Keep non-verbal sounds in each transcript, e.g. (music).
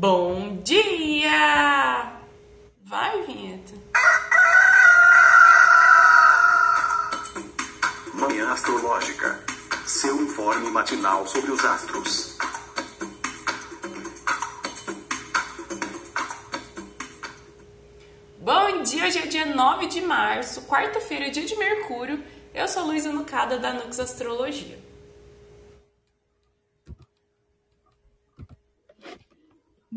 Bom dia! Vai, vinheta. Manhã Astrológica. Seu informe matinal sobre os astros. Bom dia, hoje é dia 9 de março, quarta-feira, dia de Mercúrio. Eu sou Luísa Nucada da Nux Astrologia.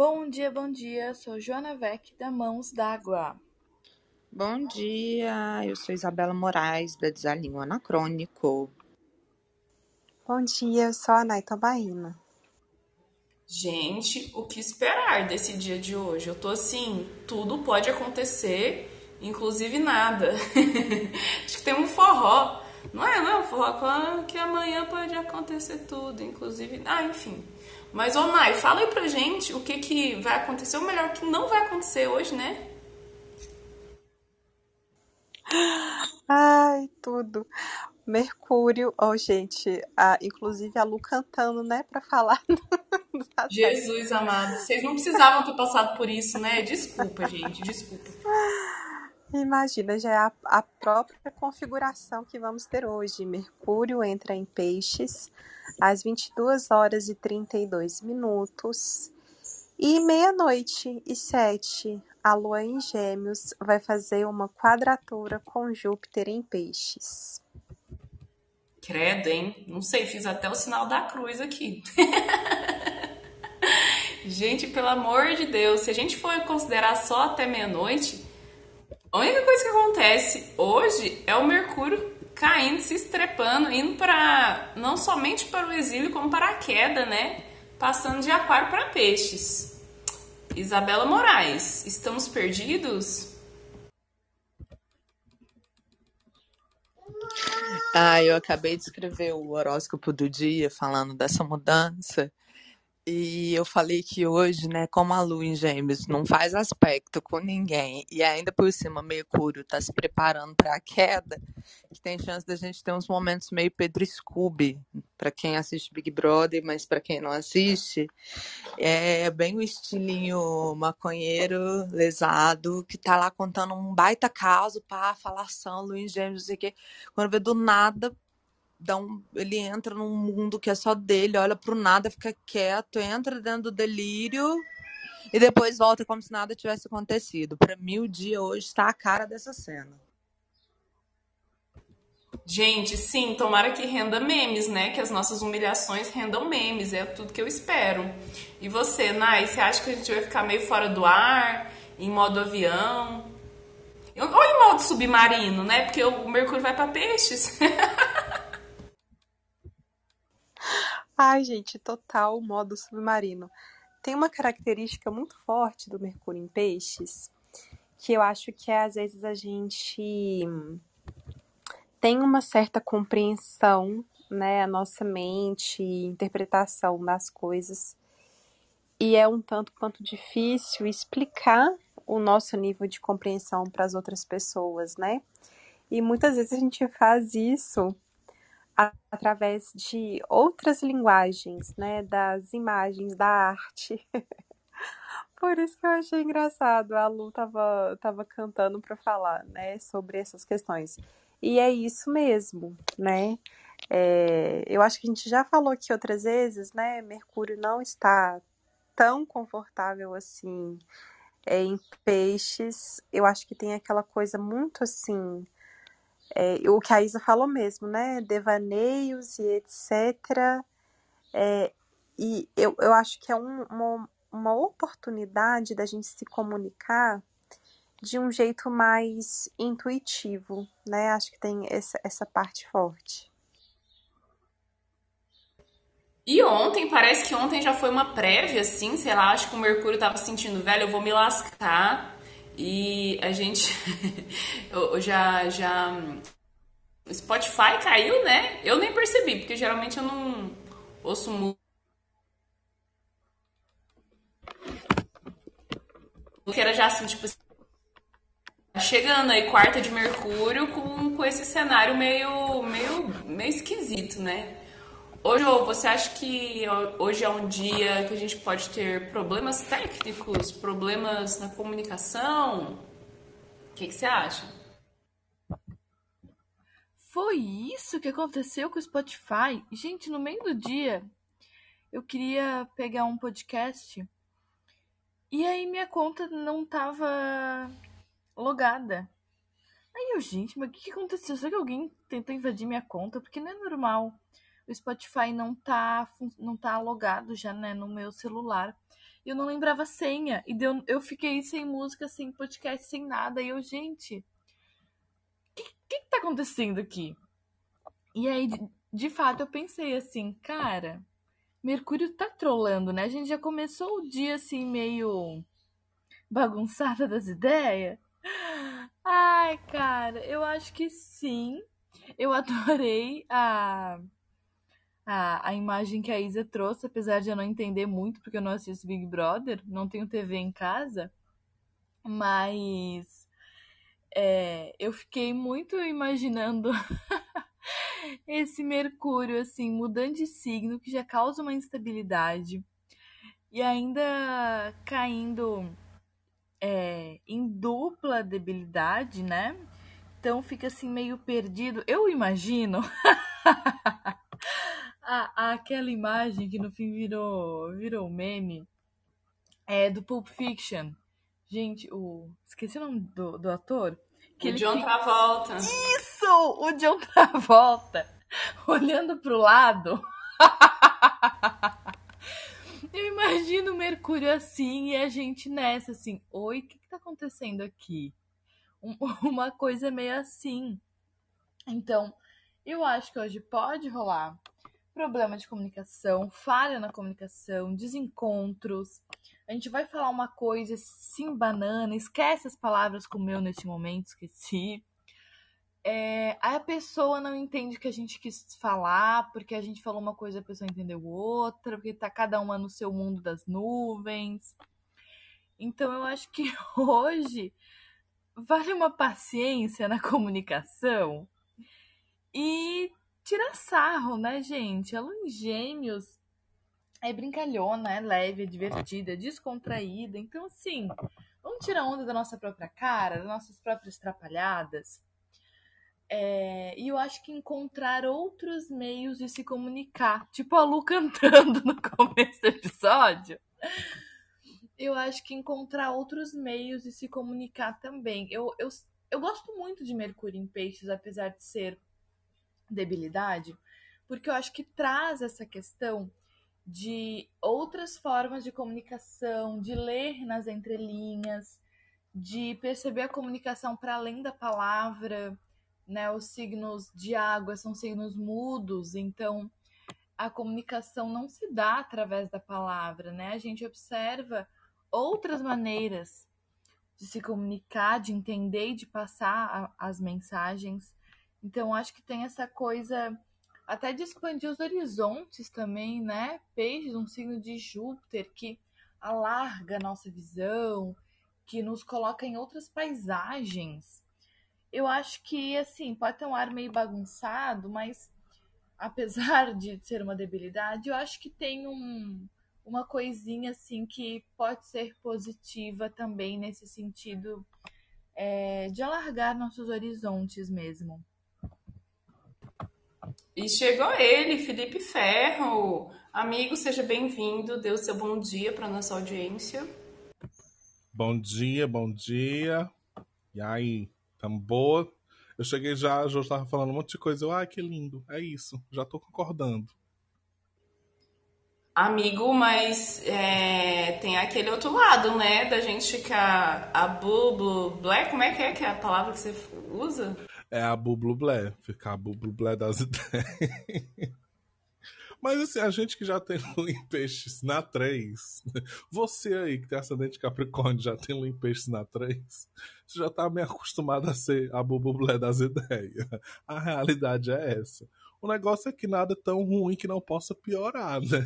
Bom dia, bom dia. Sou Joana Vec da Mãos d'Água. Bom dia, eu sou Isabela Moraes, da Desalinho Anacrônico. Bom dia, eu sou a Naita Baína. Gente, o que esperar desse dia de hoje? Eu tô assim, tudo pode acontecer, inclusive nada. (laughs) Acho que tem um forró. Não é, não é um forró que amanhã pode acontecer tudo, inclusive. Ah, enfim. Mas, ô Nai, fala aí pra gente o que, que vai acontecer, ou melhor, o que não vai acontecer hoje, né? Ai, tudo. Mercúrio, ó, gente, a, inclusive a Lu cantando, né, pra falar. (laughs) Jesus amado, vocês não precisavam ter passado por isso, né? Desculpa, gente, desculpa. Imagina, já é a, a própria configuração que vamos ter hoje. Mercúrio entra em Peixes às 22 horas e 32 minutos. E meia-noite e sete, a Lua em Gêmeos vai fazer uma quadratura com Júpiter em Peixes. Credo, hein? Não sei, fiz até o sinal da cruz aqui. (laughs) gente, pelo amor de Deus, se a gente for considerar só até meia-noite, a única coisa que acontece hoje é o Mercúrio caindo, se estrepando, indo para não somente para o exílio, como para a queda, né? Passando de aquário para peixes. Isabela Moraes, estamos perdidos? Ah, eu acabei de escrever o horóscopo do dia falando dessa mudança. E eu falei que hoje, né, como a Lua em Gêmeos não faz aspecto com ninguém e ainda por cima Mercúrio tá se preparando para a queda, que tem chance da gente ter uns momentos meio Pedro Scooby, para quem assiste Big Brother, mas para quem não assiste, é bem o estilinho maconheiro, lesado, que tá lá contando um baita caso, pá, falação, Lua em Gêmeos, não sei o quê. Quando vê do nada, dá um, ele entra num mundo que é só dele, olha pro nada, fica quieto, entra dentro do delírio e depois volta como se nada tivesse acontecido. Para mim, o dia hoje está a cara dessa cena. Gente, sim, tomara que renda memes, né? Que as nossas humilhações rendam memes, é tudo que eu espero. E você, Nai, você acha que a gente vai ficar meio fora do ar, em modo avião? Ou em modo submarino, né? Porque o Mercúrio vai para peixes. (laughs) Ai, gente, total modo submarino. Tem uma característica muito forte do Mercúrio em Peixes, que eu acho que é às vezes a gente tem uma certa compreensão, né, a nossa mente, interpretação das coisas, e é um tanto quanto difícil explicar o nosso nível de compreensão para as outras pessoas, né? E muitas vezes a gente faz isso através de outras linguagens, né, das imagens, da arte. (laughs) Por isso que eu achei engraçado, a Lu tava, tava cantando para falar, né, sobre essas questões. E é isso mesmo, né? É, eu acho que a gente já falou aqui outras vezes, né? Mercúrio não está tão confortável assim é, em peixes. Eu acho que tem aquela coisa muito assim é, o que a Isa falou mesmo, né? Devaneios e etc. É, e eu, eu acho que é um, uma, uma oportunidade da gente se comunicar de um jeito mais intuitivo, né? Acho que tem essa, essa parte forte. E ontem, parece que ontem já foi uma prévia, assim, sei lá, acho que o Mercúrio tava sentindo, velho, eu vou me lascar. E a gente (laughs) já já o Spotify caiu, né? Eu nem percebi, porque geralmente eu não ouço música. Era já assim, tipo chegando aí quarta de Mercúrio com, com esse cenário meio meio meio esquisito, né? Hoje, você acha que hoje é um dia que a gente pode ter problemas técnicos, problemas na comunicação? O que, que você acha? Foi isso que aconteceu com o Spotify? Gente, no meio do dia, eu queria pegar um podcast e aí minha conta não tava logada. Aí eu, gente, mas o que, que aconteceu? Será que alguém tentou invadir minha conta? Porque não é normal. O Spotify não tá, não tá logado já, né, no meu celular. E eu não lembrava a senha. E deu, eu fiquei sem música, sem podcast, sem nada. E eu, gente, o que, que, que tá acontecendo aqui? E aí, de, de fato, eu pensei assim, cara, Mercúrio tá trolando, né? A gente já começou o dia assim, meio bagunçada das ideias. Ai, cara, eu acho que sim. Eu (laughs) adorei a, a, a imagem que a Isa trouxe, apesar de eu não entender muito, porque eu não assisto Big Brother, não tenho TV em casa. Mas é, eu fiquei muito imaginando (laughs) esse Mercúrio, assim, mudando de signo, que já causa uma instabilidade, e ainda caindo é, em dupla debilidade, né? Então fica assim meio perdido. Eu imagino (laughs) a, aquela imagem que no fim virou virou meme é do Pulp Fiction. Gente, o esqueci o nome do, do ator. Que o John fica... Travolta. Isso, o John (laughs) Travolta olhando pro lado. (laughs) Eu imagino o Mercúrio assim e a gente nessa, assim, oi, o que, que tá acontecendo aqui? Um, (laughs) uma coisa meio assim. Então, eu acho que hoje pode rolar problema de comunicação, falha na comunicação, desencontros. A gente vai falar uma coisa sim banana, esquece as palavras como eu neste momento esqueci. É, aí a pessoa não entende o que a gente quis falar, porque a gente falou uma coisa a pessoa entendeu outra, porque tá cada uma no seu mundo das nuvens. Então eu acho que (laughs) hoje vale uma paciência na comunicação e tirar sarro, né, gente? A lua em gêmeos é brincalhona, é leve, é divertida, é descontraída. Então, assim, vamos tirar onda da nossa própria cara, das nossas próprias trapalhadas é, e eu acho que encontrar outros meios de se comunicar, tipo a Lu (laughs) cantando no começo do episódio. Eu acho que encontrar outros meios de se comunicar também. Eu, eu, eu gosto muito de Mercúrio em Peixes, apesar de ser debilidade, porque eu acho que traz essa questão de outras formas de comunicação, de ler nas entrelinhas, de perceber a comunicação para além da palavra né? Os signos de água são signos mudos, então a comunicação não se dá através da palavra, né? A gente observa outras maneiras de se comunicar, de entender e de passar a, as mensagens. Então, acho que tem essa coisa até de expandir os horizontes também, né? Peixes, um signo de Júpiter que alarga a nossa visão, que nos coloca em outras paisagens eu acho que, assim, pode ter um ar meio bagunçado, mas apesar de ser uma debilidade, eu acho que tem um, uma coisinha, assim, que pode ser positiva também nesse sentido é, de alargar nossos horizontes mesmo. E chegou ele, Felipe Ferro. Amigo, seja bem-vindo. Dê o seu bom dia para nossa audiência. Bom dia, bom dia. E aí? Tamo boa. Eu cheguei já, já estava falando um monte de coisa. Eu, ah, que lindo. É isso. Já tô concordando. Amigo, mas é, tem aquele outro lado, né? Da gente ficar a bublo black. Como é que é que é a palavra que você usa? É a bublo blé. Ficar a bublo blé das (laughs) ideias. Mas assim, a gente que já tem lua em peixes na 3, você aí que tem ascendente Capricórnio já tem lua em peixes na 3, você já tá meio acostumado a ser a bubublé das ideias. A realidade é essa. O negócio é que nada é tão ruim que não possa piorar, né?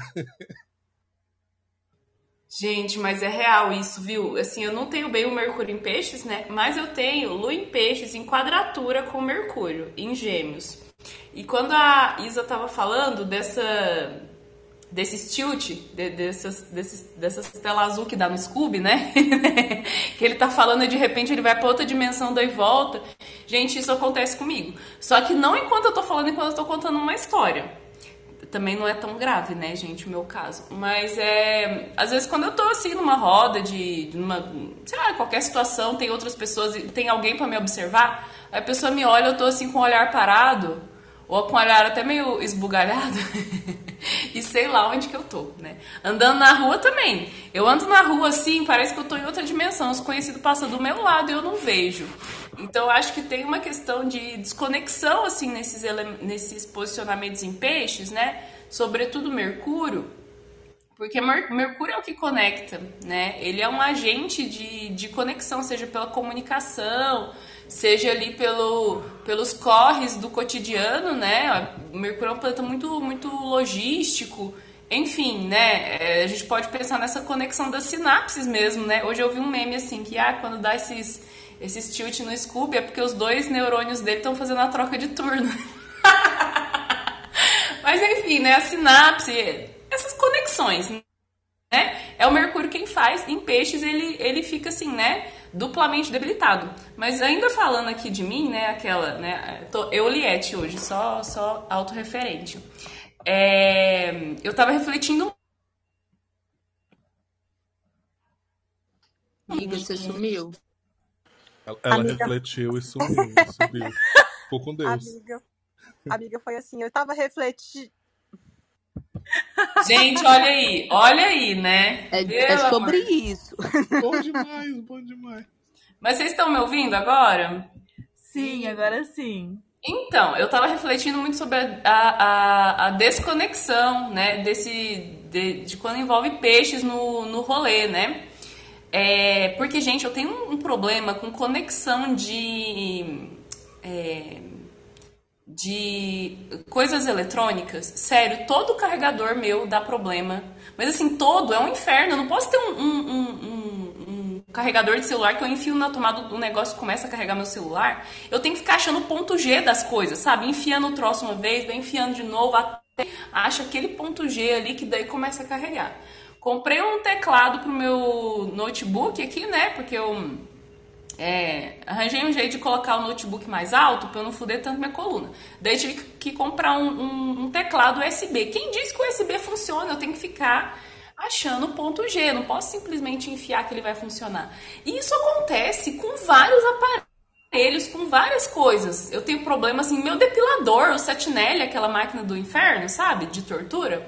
Gente, mas é real isso, viu? Assim, eu não tenho bem o Mercúrio em peixes, né? Mas eu tenho Lua em peixes em quadratura com Mercúrio, em gêmeos. E quando a Isa tava falando dessa desses tilt, de, dessas, desses, dessas telas azul que dá no Scooby, né? (laughs) que ele tá falando e de repente ele vai pra outra dimensão, daí volta. Gente, isso acontece comigo. Só que não enquanto eu tô falando, enquanto eu tô contando uma história. Também não é tão grave, né, gente, o meu caso. Mas é. Às vezes quando eu tô assim numa roda de. numa, sei lá, qualquer situação, tem outras pessoas, tem alguém para me observar, a pessoa me olha, eu tô assim com o olhar parado, ou com o olhar até meio esbugalhado. (laughs) e sei lá onde que eu tô, né? Andando na rua também. Eu ando na rua assim, parece que eu tô em outra dimensão. Os conhecidos passam do meu lado e eu não vejo. Então acho que tem uma questão de desconexão assim nesses, nesses posicionamentos em peixes, né? Sobretudo Mercúrio, porque Mercúrio é o que conecta, né? Ele é um agente de, de conexão, seja pela comunicação, seja ali pelo, pelos corres do cotidiano, né? Mercúrio é um planeta muito, muito logístico, enfim, né? É, a gente pode pensar nessa conexão das sinapses mesmo, né? Hoje eu vi um meme assim que ah, quando dá esses, esses tilt no Scooby é porque os dois neurônios dele estão fazendo a troca de turno. (laughs) Mas enfim, né? A sinapse, essas conexões, né? É o Mercúrio quem faz. Em peixes ele, ele fica assim, né? duplamente debilitado. Mas ainda falando aqui de mim, né, aquela, né, tô, eu Liette hoje, só, só autorreferente. É, eu tava refletindo. Amiga, você sumiu. Ela, ela refletiu e sumiu, subiu. Ficou com Deus. Amiga, amiga, foi assim, eu tava refletindo. Gente, olha aí, olha aí, né? É, é sobre amor. isso. Bom demais, bom demais. Mas vocês estão me ouvindo agora? Sim, agora sim. Então, eu tava refletindo muito sobre a, a, a desconexão, né, desse, de, de, quando envolve peixes no, no rolê, né? É, porque, gente, eu tenho um, um problema com conexão de... É, de coisas eletrônicas, sério, todo carregador meu dá problema. Mas assim, todo é um inferno. Eu não posso ter um, um, um, um carregador de celular que eu enfio na tomada do negócio e começa a carregar meu celular. Eu tenho que ficar achando o ponto G das coisas, sabe? Enfiando o troço uma vez, daí enfiando de novo, até acha aquele ponto G ali que daí começa a carregar. Comprei um teclado pro meu notebook aqui, né? Porque eu é, arranjei um jeito de colocar o notebook mais alto para eu não fuder tanto minha coluna. Daí tive que comprar um, um, um, teclado USB. Quem diz que o USB funciona? Eu tenho que ficar achando o ponto G. não posso simplesmente enfiar que ele vai funcionar. E isso acontece com vários aparelhos, com várias coisas. Eu tenho problema assim, meu depilador, o Satinelli, aquela máquina do inferno, sabe? De tortura.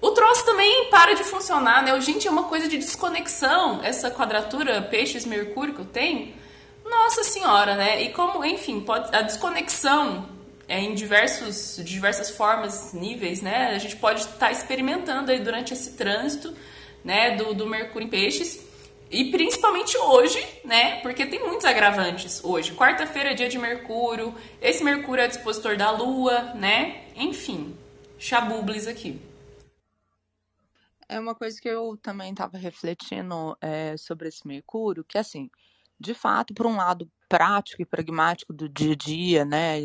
O troço também para de funcionar, né? Gente, é uma coisa de desconexão, essa quadratura peixes-mercúrio que eu tenho. Nossa senhora, né? E como, enfim, pode, a desconexão é em diversos, diversas formas, níveis, né? A gente pode estar tá experimentando aí durante esse trânsito, né, do, do Mercúrio em Peixes. E principalmente hoje, né? Porque tem muitos agravantes hoje. Quarta-feira é dia de Mercúrio, esse Mercúrio é dispositor da Lua, né? Enfim, chabubles aqui. É uma coisa que eu também estava refletindo é, sobre esse Mercúrio, que assim, de fato, por um lado prático e pragmático do dia a dia, né,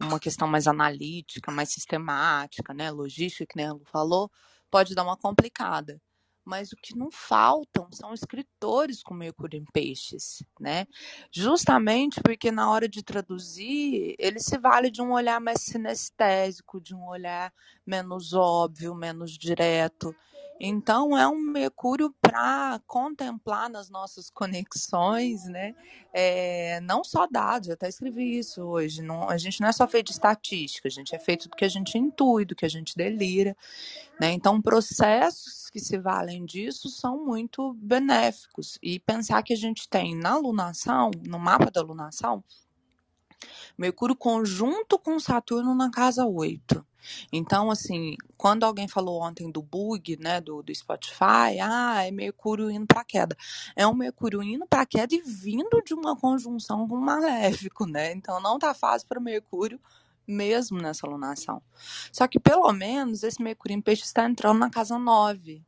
uma questão mais analítica, mais sistemática, né, logística, que nem a falou, pode dar uma complicada. Mas o que não faltam são escritores com Mercúrio em Peixes, né? Justamente porque na hora de traduzir, ele se vale de um olhar mais sinestésico, de um olhar menos óbvio, menos direto. Então, é um Mercúrio para contemplar nas nossas conexões, né? É, não só dados, eu até escrevi isso hoje. Não, a gente não é só feito de estatística, a gente é feito do que a gente intui, do que a gente delira. Né? Então, processos que se valem disso são muito benéficos. E pensar que a gente tem na lunação, no mapa da lunação, Mercúrio conjunto com Saturno na casa 8. Então, assim, quando alguém falou ontem do bug, né, do, do Spotify, ah, é Mercúrio indo para queda. É um Mercúrio indo para queda e vindo de uma conjunção com maléfico, né? Então, não tá fácil para Mercúrio mesmo nessa lunação. Só que, pelo menos, esse Mercúrio em peixe está entrando na casa 9,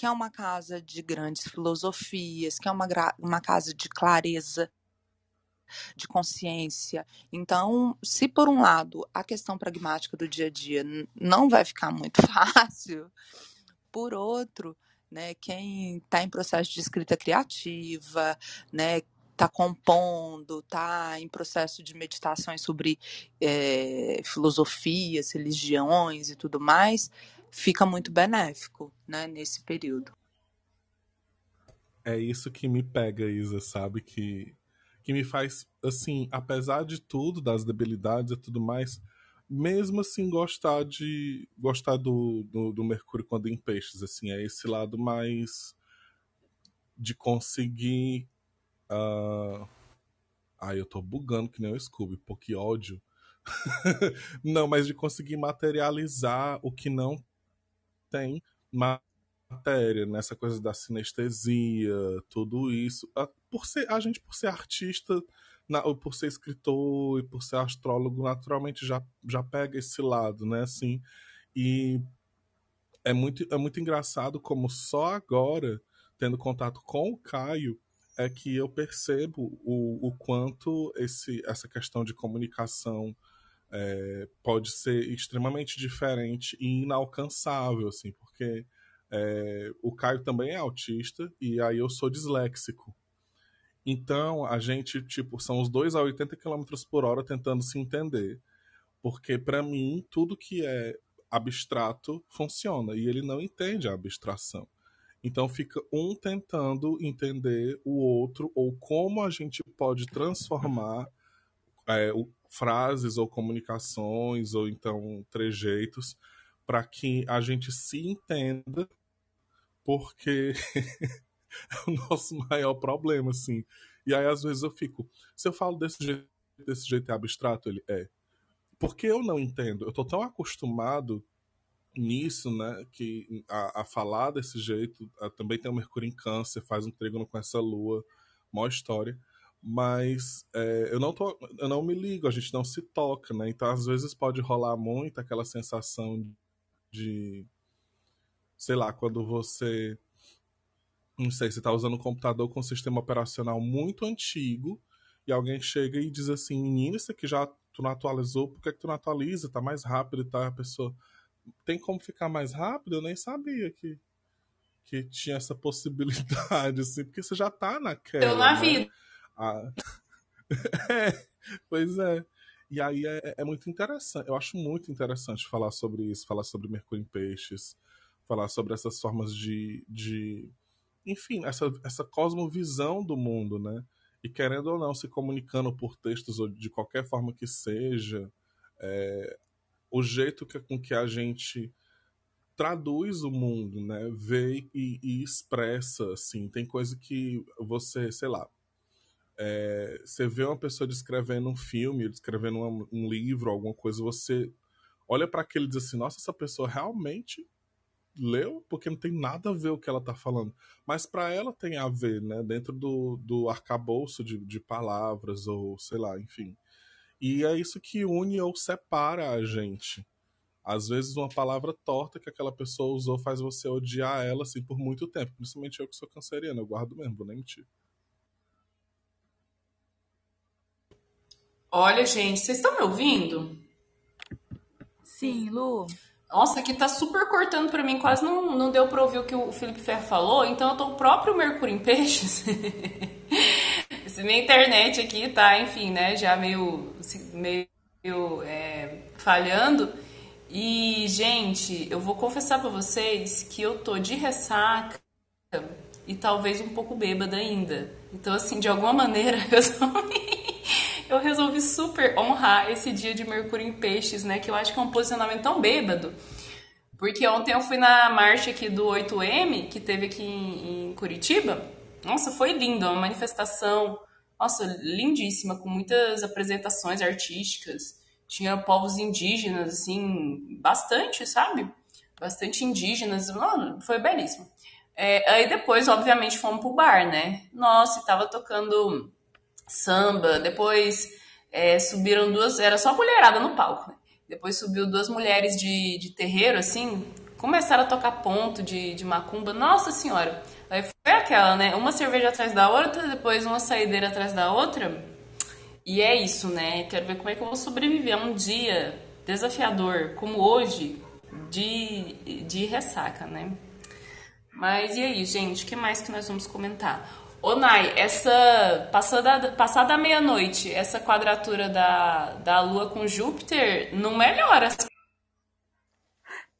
que é uma casa de grandes filosofias, que é uma, uma casa de clareza de consciência. Então, se por um lado a questão pragmática do dia a dia não vai ficar muito (laughs) fácil, por outro, né, quem está em processo de escrita criativa, né, está compondo, está em processo de meditações sobre é, filosofias, religiões e tudo mais, fica muito benéfico né, nesse período. É isso que me pega, Isa, sabe? Que, que me faz, assim, apesar de tudo, das debilidades e tudo mais, mesmo assim gostar de gostar do, do, do Mercúrio quando em peixes, assim, é esse lado mais de conseguir Uh... Ai, eu tô bugando que nem o Scooby, pô, que ódio. (laughs) não, mas de conseguir materializar o que não tem matéria, nessa coisa da sinestesia, tudo isso. Por ser, a gente, por ser artista, por ser escritor e por ser astrólogo, naturalmente já, já pega esse lado, né? Assim, e é muito, é muito engraçado como só agora, tendo contato com o Caio, é que eu percebo o, o quanto esse, essa questão de comunicação é, pode ser extremamente diferente e inalcançável, assim, porque é, o Caio também é autista e aí eu sou disléxico. Então, a gente, tipo, são os dois a 80 km por hora tentando se entender. Porque, para mim, tudo que é abstrato funciona e ele não entende a abstração. Então fica um tentando entender o outro ou como a gente pode transformar é, frases ou comunicações ou então trejeitos para que a gente se entenda, porque (laughs) é o nosso maior problema, assim. E aí às vezes eu fico, se eu falo desse jeito, desse jeito é abstrato, ele é. Porque eu não entendo. Eu tô tão acostumado nisso, né, que a, a falar desse jeito, a, também tem o Mercúrio em Câncer, faz um trígono com essa lua, maior história, mas é, eu não tô, eu não me ligo, a gente não se toca, né? Então às vezes pode rolar muito aquela sensação de, sei lá, quando você, não sei, você tá usando um computador com um sistema operacional muito antigo e alguém chega e diz assim, menino, isso aqui já tu não atualizou, por que, que tu não atualiza? Tá mais rápido e tá a pessoa tem como ficar mais rápido? Eu nem sabia que, que tinha essa possibilidade, assim, porque você já tá naquela. Eu na né? vida. (laughs) É, pois é. E aí é, é, muito interessante. Eu acho muito interessante falar sobre isso, falar sobre Mercúrio em Peixes, falar sobre essas formas de. de enfim, essa, essa cosmovisão do mundo, né? E querendo ou não, se comunicando por textos ou de qualquer forma que seja, é, o jeito que, com que a gente traduz o mundo, né? Vê e, e expressa, assim. Tem coisa que você, sei lá, é, você vê uma pessoa descrevendo um filme, descrevendo um, um livro, alguma coisa, você olha para aquele e diz assim, nossa, essa pessoa realmente leu, porque não tem nada a ver o que ela tá falando. Mas para ela tem a ver, né? Dentro do, do arcabouço de, de palavras, ou sei lá, enfim. E é isso que une ou separa a gente. Às vezes uma palavra torta que aquela pessoa usou faz você odiar ela assim por muito tempo. Principalmente eu que sou canceriano, eu guardo mesmo, vou nem mentir. Olha, gente, vocês estão me ouvindo? Sim, Lu. Nossa, aqui tá super cortando para mim, quase não, não deu para ouvir o que o Felipe Ferro falou, então eu tô o próprio Mercúrio em Peixes. (laughs) minha internet aqui tá, enfim, né, já meio, meio é, falhando. E, gente, eu vou confessar para vocês que eu tô de ressaca e talvez um pouco bêbada ainda. Então, assim, de alguma maneira, (laughs) eu, eu resolvi super honrar esse dia de Mercúrio em Peixes, né? Que eu acho que é um posicionamento tão bêbado. Porque ontem eu fui na marcha aqui do 8M, que teve aqui em, em Curitiba. Nossa, foi lindo, uma manifestação nossa, lindíssima, com muitas apresentações artísticas. Tinha povos indígenas, assim, bastante, sabe? Bastante indígenas. Mano, foi belíssimo. É, aí depois, obviamente, fomos pro bar, né? Nossa, tava tocando samba. Depois é, subiram duas. Era só mulherada no palco, né? Depois subiu duas mulheres de, de terreiro, assim, começaram a tocar ponto de, de macumba. Nossa senhora! Aí foi aquela, né? Uma cerveja atrás da outra, depois uma saideira atrás da outra. E é isso, né? Quero ver como é que eu vou sobreviver a um dia desafiador como hoje de, de ressaca, né? Mas e aí, gente? O que mais que nós vamos comentar? Ô, Nai, essa passada, passada meia-noite, essa quadratura da, da Lua com Júpiter não melhora.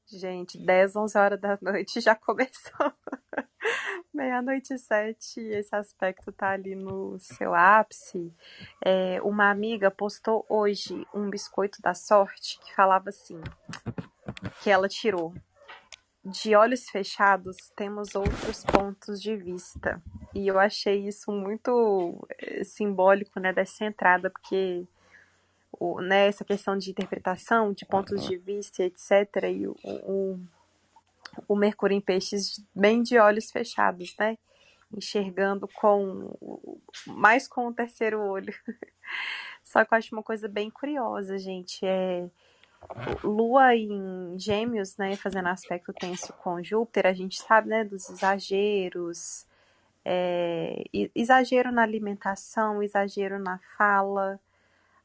Gente, 10, 11 horas da noite já começou. (laughs) Meia-noite e sete, esse aspecto tá ali no seu ápice. É, uma amiga postou hoje um biscoito da sorte que falava assim: que ela tirou. De olhos fechados, temos outros pontos de vista. E eu achei isso muito eh, simbólico, né, dessa entrada, porque o, né, essa questão de interpretação, de pontos de vista, etc. E o, o, o Mercúrio em Peixes bem de olhos fechados, né? Enxergando com mais com o terceiro olho. (laughs) Só que eu acho uma coisa bem curiosa, gente. É Lua em Gêmeos, né, fazendo aspecto tenso com Júpiter, a gente sabe, né, dos exageros, é, exagero na alimentação, exagero na fala.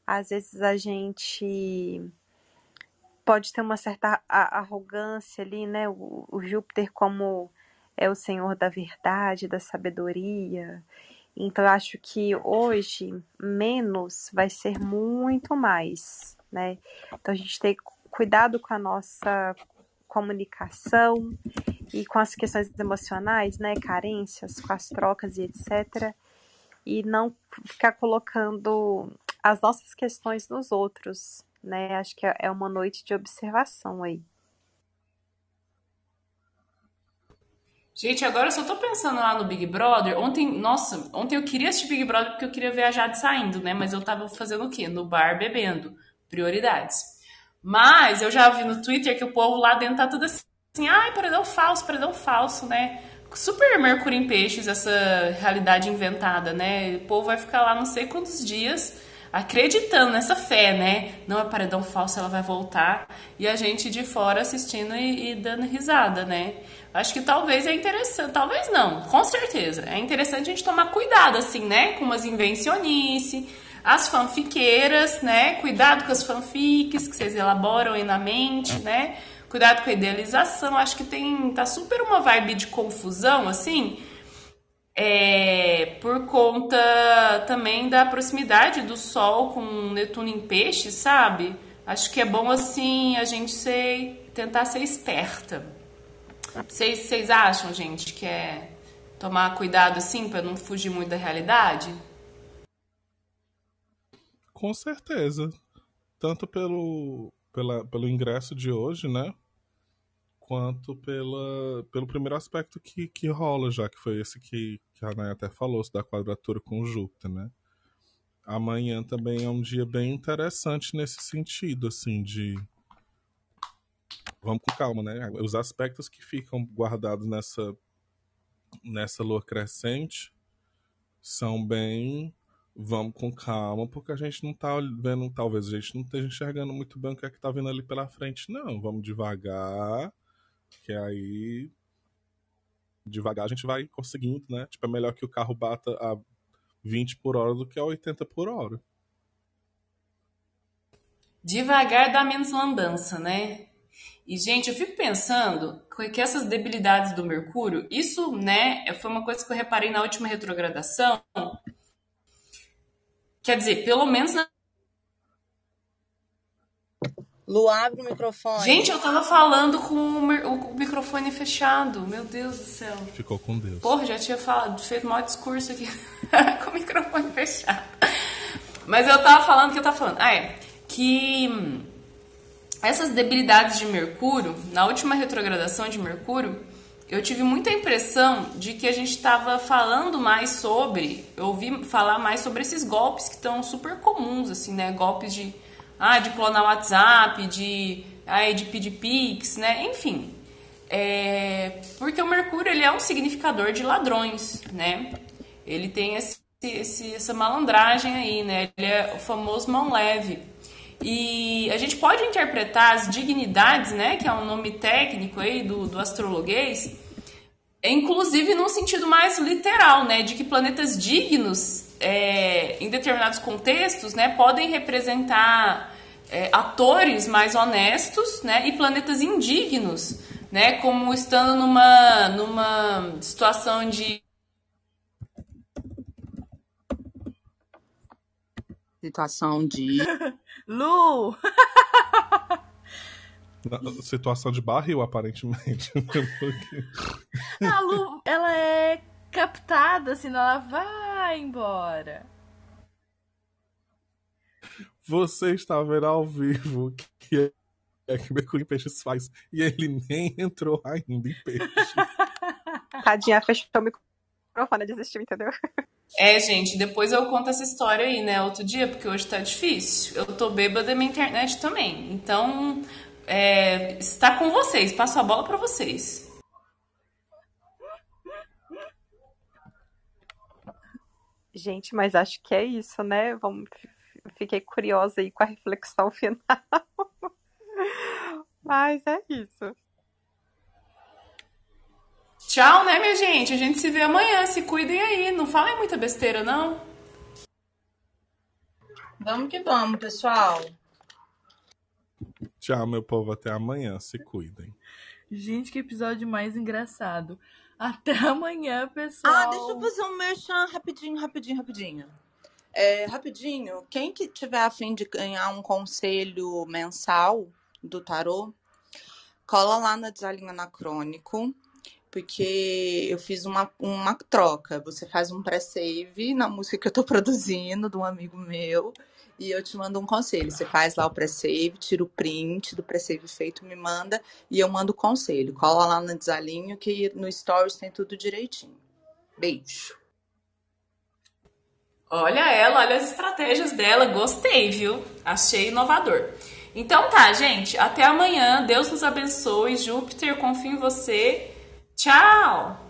Às vezes a gente pode ter uma certa arrogância ali, né? O, o Júpiter como é o senhor da verdade, da sabedoria. Então eu acho que hoje menos vai ser muito mais né? Então a gente tem cuidado com a nossa comunicação e com as questões emocionais, né? Carências, com as trocas e etc. E não ficar colocando as nossas questões nos outros, né? Acho que é uma noite de observação aí. Gente, agora eu só tô pensando lá no Big Brother. Ontem, nossa, ontem eu queria assistir Big Brother porque eu queria viajar de saindo, né? Mas eu tava fazendo o quê? No bar bebendo prioridades. Mas eu já vi no Twitter que o povo lá dentro tá tudo assim, ai, paredão falso, paredão falso, né? Super Mercúrio em Peixes, essa realidade inventada, né? O povo vai ficar lá não sei quantos dias acreditando nessa fé, né? Não é paredão falso, ela vai voltar. E a gente de fora assistindo e, e dando risada, né? Acho que talvez é interessante, talvez não, com certeza. É interessante a gente tomar cuidado, assim, né? Com umas invencionice as fanfiqueiras, né? Cuidado com as fanfics que vocês elaboram aí na mente, né? Cuidado com a idealização. Acho que tem tá super uma vibe de confusão, assim. É, por conta também da proximidade do Sol com Netuno em peixe, sabe? Acho que é bom assim a gente ser, tentar ser esperta. Vocês, vocês acham, gente, que é tomar cuidado assim para não fugir muito da realidade? Com certeza. Tanto pelo, pela, pelo ingresso de hoje, né? Quanto pela, pelo primeiro aspecto que, que rola, já que foi esse que, que a Nay até falou, da quadratura com Júpiter, né? Amanhã também é um dia bem interessante nesse sentido, assim, de. Vamos com calma, né? Os aspectos que ficam guardados nessa, nessa lua crescente são bem vamos com calma, porque a gente não tá vendo, talvez a gente não esteja enxergando muito bem o que é que tá vindo ali pela frente, não. Vamos devagar, que aí devagar a gente vai conseguindo, né? Tipo, é melhor que o carro bata a 20 por hora do que a 80 por hora. Devagar dá menos lambança, né? E, gente, eu fico pensando que essas debilidades do Mercúrio, isso, né, foi uma coisa que eu reparei na última retrogradação, Quer dizer, pelo menos na. Lu, abre o microfone. Gente, eu tava falando com o, microfone fechado. Meu Deus do céu. Ficou com Deus. Porra, já tinha falado, feito maior discurso aqui (laughs) com o microfone fechado. Mas eu tava falando que eu tava falando. Ah, é. Que hum, essas debilidades de Mercúrio, na última retrogradação de Mercúrio, eu tive muita impressão de que a gente estava falando mais sobre, eu ouvi falar mais sobre esses golpes que estão super comuns, assim, né? Golpes de, ah, de clonar WhatsApp, de, ah, de pedir pix, né? Enfim, é, porque o Mercúrio ele é um significador de ladrões, né? Ele tem esse, esse, essa malandragem aí, né? Ele é o famoso mão leve. E a gente pode interpretar as dignidades, né, que é um nome técnico aí do, do astrologuês, inclusive num sentido mais literal, né, de que planetas dignos, é, em determinados contextos, né, podem representar é, atores mais honestos, né, e planetas indignos, né, como estando numa, numa situação de situação de (laughs) Lu! (laughs) situação de barril, aparentemente. (laughs) a Lu, ela é captada, senão ela vai embora. Você está vendo ao vivo que é que Mercúrio em Peixes faz e ele nem entrou ainda em peixe. (laughs) Tadinha, fechou o microfone, desistiu, entendeu? É, gente, depois eu conto essa história aí, né, outro dia, porque hoje tá difícil. Eu tô bêbada minha internet também. Então, é, está com vocês, passo a bola para vocês. Gente, mas acho que é isso, né? Vamos, fiquei curiosa aí com a reflexão (laughs) final. mas é isso. Tchau, né, minha gente? A gente se vê amanhã. Se cuidem aí. Não falem muita besteira, não. Vamos que vamos, pessoal. Tchau, meu povo. Até amanhã. Se cuidem. Gente, que episódio mais engraçado. Até amanhã, pessoal. Ah, deixa eu fazer um merchan rapidinho, rapidinho, rapidinho. É, rapidinho, quem que tiver a fim de ganhar um conselho mensal do tarô, cola lá na Desalinho Anacrônico porque eu fiz uma, uma troca. Você faz um pré-save na música que eu tô produzindo de um amigo meu e eu te mando um conselho. Você faz lá o pré-save, tira o print do pré-save feito, me manda e eu mando o conselho. Cola lá no desalinho que no Stories tem tudo direitinho. Beijo. Olha ela, olha as estratégias dela, gostei, viu? Achei inovador. Então tá, gente, até amanhã. Deus nos abençoe. Júpiter, confio em você. Tchau!